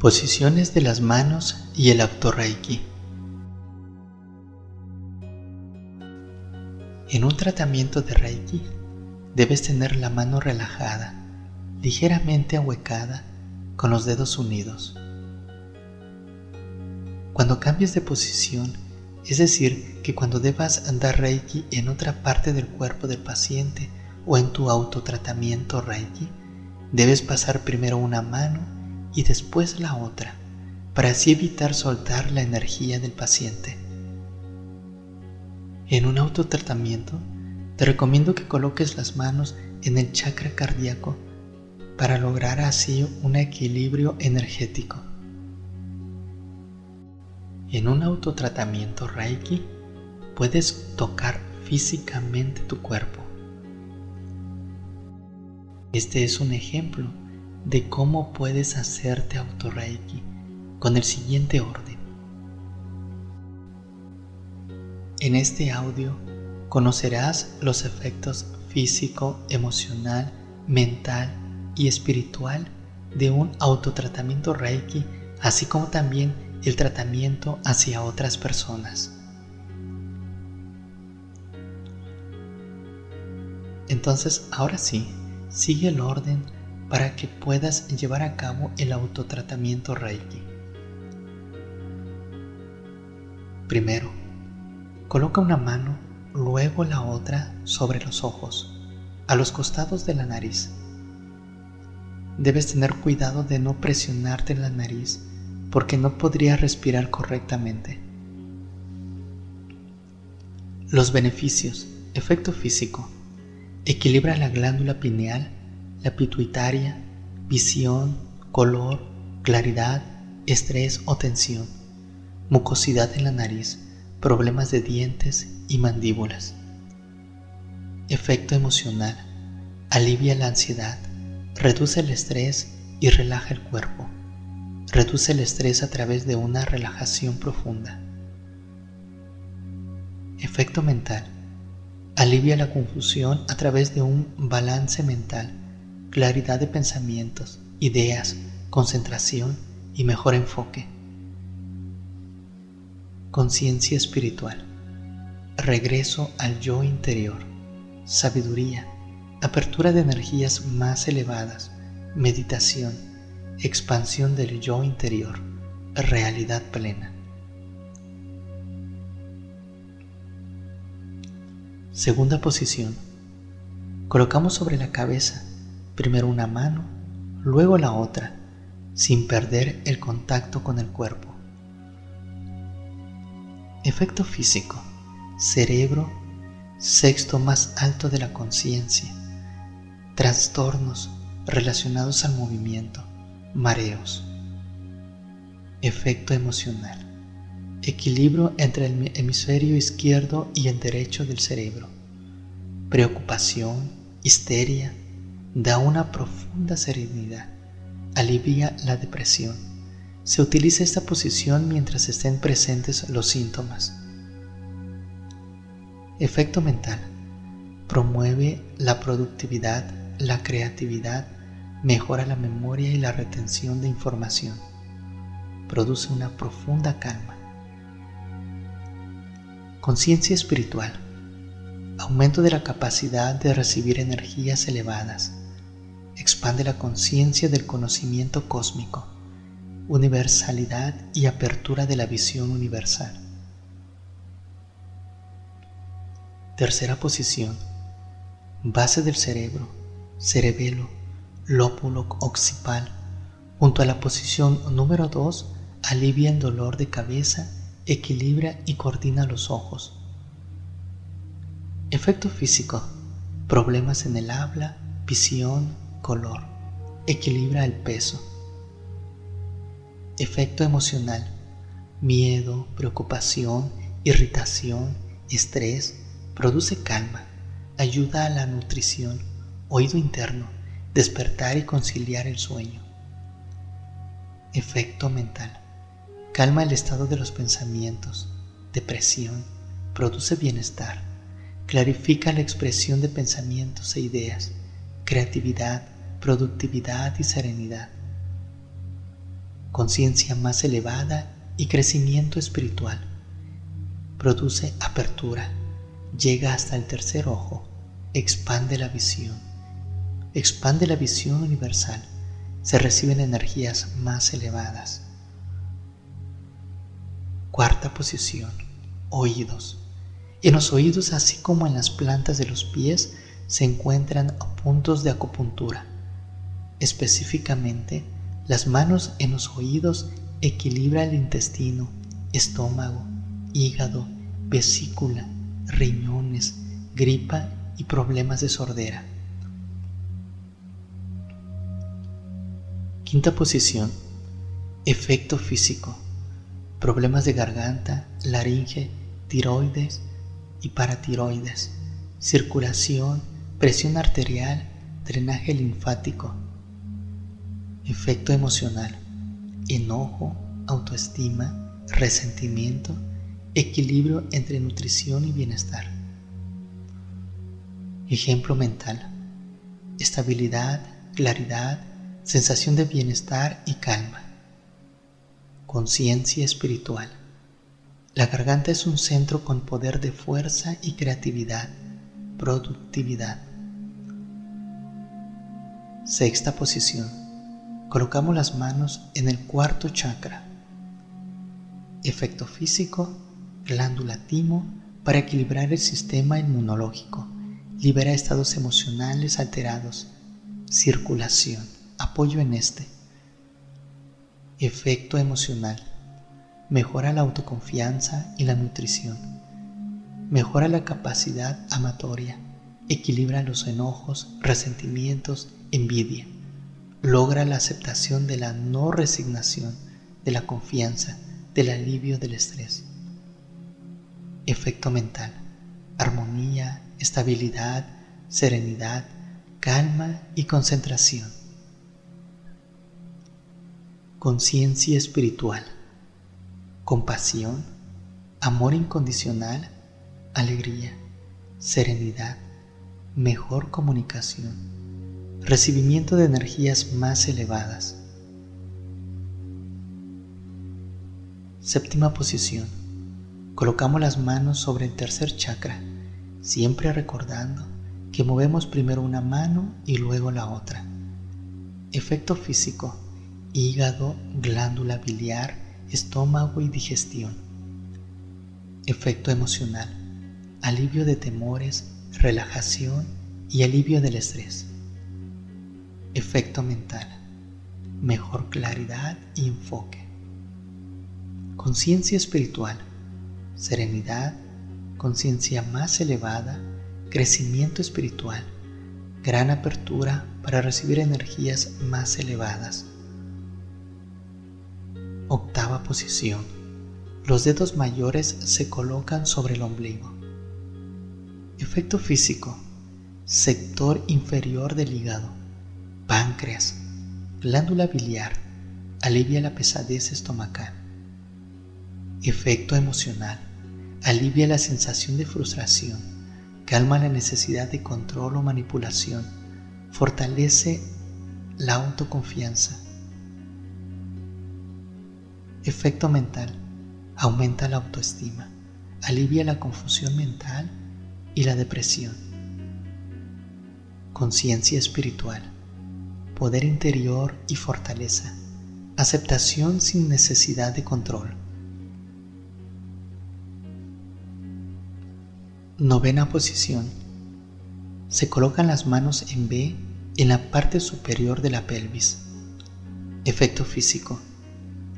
Posiciones de las manos y el reiki. En un tratamiento de Reiki debes tener la mano relajada, ligeramente ahuecada, con los dedos unidos. Cuando cambies de posición, es decir, que cuando debas dar Reiki en otra parte del cuerpo del paciente o en tu autotratamiento Reiki, debes pasar primero una mano y después la otra, para así evitar soltar la energía del paciente. En un autotratamiento, te recomiendo que coloques las manos en el chakra cardíaco para lograr así un equilibrio energético. En un autotratamiento Reiki, puedes tocar físicamente tu cuerpo. Este es un ejemplo de cómo puedes hacerte autorreiki con el siguiente orden. En este audio conocerás los efectos físico, emocional, mental y espiritual de un autotratamiento reiki, así como también el tratamiento hacia otras personas. Entonces, ahora sí, sigue el orden para que puedas llevar a cabo el autotratamiento Reiki. Primero, coloca una mano, luego la otra sobre los ojos, a los costados de la nariz. Debes tener cuidado de no presionarte la nariz porque no podrías respirar correctamente. Los beneficios. Efecto físico. Equilibra la glándula pineal la pituitaria, visión, color, claridad, estrés o tensión, mucosidad en la nariz, problemas de dientes y mandíbulas. Efecto emocional. Alivia la ansiedad, reduce el estrés y relaja el cuerpo. Reduce el estrés a través de una relajación profunda. Efecto mental. Alivia la confusión a través de un balance mental claridad de pensamientos, ideas, concentración y mejor enfoque. Conciencia espiritual. Regreso al yo interior. Sabiduría. Apertura de energías más elevadas. Meditación. Expansión del yo interior. Realidad plena. Segunda posición. Colocamos sobre la cabeza primero una mano, luego la otra, sin perder el contacto con el cuerpo. Efecto físico, cerebro, sexto más alto de la conciencia, trastornos relacionados al movimiento, mareos. Efecto emocional, equilibrio entre el hemisferio izquierdo y el derecho del cerebro, preocupación, histeria, da una profunda serenidad, alivia la depresión. Se utiliza esta posición mientras estén presentes los síntomas. Efecto mental. Promueve la productividad, la creatividad, mejora la memoria y la retención de información. Produce una profunda calma. Conciencia espiritual. Aumento de la capacidad de recibir energías elevadas expande la conciencia del conocimiento cósmico, universalidad y apertura de la visión universal. Tercera posición, base del cerebro, cerebelo, lóbulo occipal. Junto a la posición número 2, alivia el dolor de cabeza, equilibra y coordina los ojos. Efecto físico, problemas en el habla, visión, color, equilibra el peso. Efecto emocional, miedo, preocupación, irritación, estrés, produce calma, ayuda a la nutrición, oído interno, despertar y conciliar el sueño. Efecto mental, calma el estado de los pensamientos, depresión, produce bienestar, clarifica la expresión de pensamientos e ideas, creatividad, productividad y serenidad. conciencia más elevada y crecimiento espiritual. Produce apertura, llega hasta el tercer ojo, expande la visión, expande la visión universal, se reciben energías más elevadas. Cuarta posición, oídos. En los oídos, así como en las plantas de los pies, se encuentran puntos de acupuntura. Específicamente, las manos en los oídos equilibran el intestino, estómago, hígado, vesícula, riñones, gripa y problemas de sordera. Quinta posición. Efecto físico. Problemas de garganta, laringe, tiroides y paratiroides. Circulación, presión arterial, drenaje linfático. Efecto emocional. Enojo, autoestima, resentimiento, equilibrio entre nutrición y bienestar. Ejemplo mental. Estabilidad, claridad, sensación de bienestar y calma. Conciencia espiritual. La garganta es un centro con poder de fuerza y creatividad, productividad. Sexta posición. Colocamos las manos en el cuarto chakra. Efecto físico, glándula timo para equilibrar el sistema inmunológico. Libera estados emocionales alterados. Circulación. Apoyo en este. Efecto emocional mejora la autoconfianza y la nutrición, mejora la capacidad amatoria, equilibra los enojos, resentimientos, envidia, logra la aceptación de la no resignación, de la confianza, del alivio del estrés. Efecto mental, armonía, estabilidad, serenidad, calma y concentración. Conciencia espiritual compasión, amor incondicional, alegría, serenidad, mejor comunicación, recibimiento de energías más elevadas. Séptima posición. Colocamos las manos sobre el tercer chakra, siempre recordando que movemos primero una mano y luego la otra. Efecto físico, hígado, glándula biliar, estómago y digestión. Efecto emocional, alivio de temores, relajación y alivio del estrés. Efecto mental, mejor claridad y enfoque. Conciencia espiritual, serenidad, conciencia más elevada, crecimiento espiritual, gran apertura para recibir energías más elevadas. Octava posición. Los dedos mayores se colocan sobre el ombligo. Efecto físico. Sector inferior del hígado. Páncreas. Glándula biliar. Alivia la pesadez estomacal. Efecto emocional. Alivia la sensación de frustración. Calma la necesidad de control o manipulación. Fortalece la autoconfianza Efecto mental. Aumenta la autoestima. Alivia la confusión mental y la depresión. Conciencia espiritual. Poder interior y fortaleza. Aceptación sin necesidad de control. Novena posición. Se colocan las manos en B en la parte superior de la pelvis. Efecto físico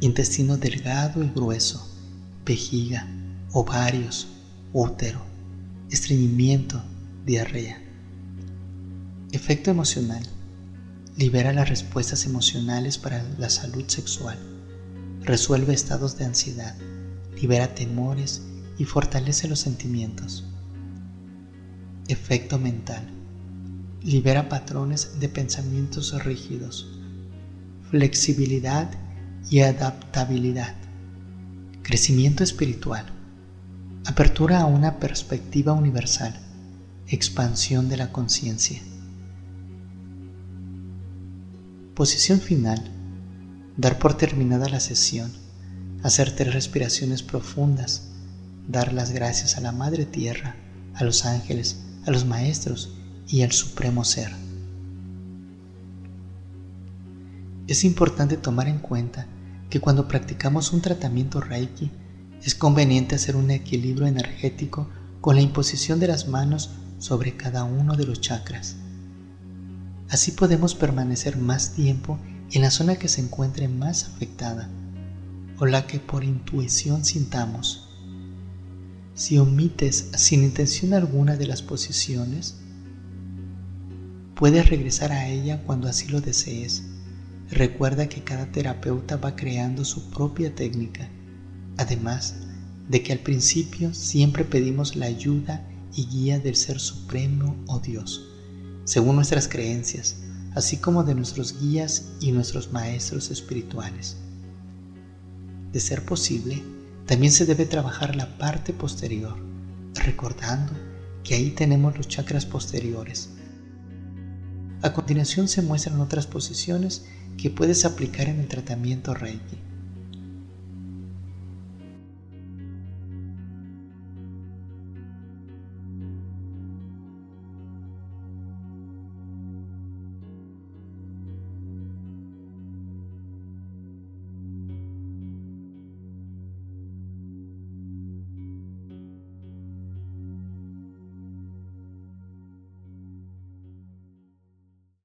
intestino delgado y grueso, vejiga, ovarios, útero, estreñimiento, diarrea. Efecto emocional. Libera las respuestas emocionales para la salud sexual. Resuelve estados de ansiedad. Libera temores y fortalece los sentimientos. Efecto mental. Libera patrones de pensamientos rígidos. Flexibilidad y adaptabilidad, crecimiento espiritual, apertura a una perspectiva universal, expansión de la conciencia. Posición final, dar por terminada la sesión, hacer tres respiraciones profundas, dar las gracias a la Madre Tierra, a los ángeles, a los maestros y al Supremo Ser. Es importante tomar en cuenta que cuando practicamos un tratamiento Reiki, es conveniente hacer un equilibrio energético con la imposición de las manos sobre cada uno de los chakras. Así podemos permanecer más tiempo en la zona que se encuentre más afectada o la que por intuición sintamos. Si omites sin intención alguna de las posiciones, puedes regresar a ella cuando así lo desees. Recuerda que cada terapeuta va creando su propia técnica, además de que al principio siempre pedimos la ayuda y guía del Ser Supremo o Dios, según nuestras creencias, así como de nuestros guías y nuestros maestros espirituales. De ser posible, también se debe trabajar la parte posterior, recordando que ahí tenemos los chakras posteriores. A continuación se muestran otras posiciones que puedes aplicar en el tratamiento Reiki.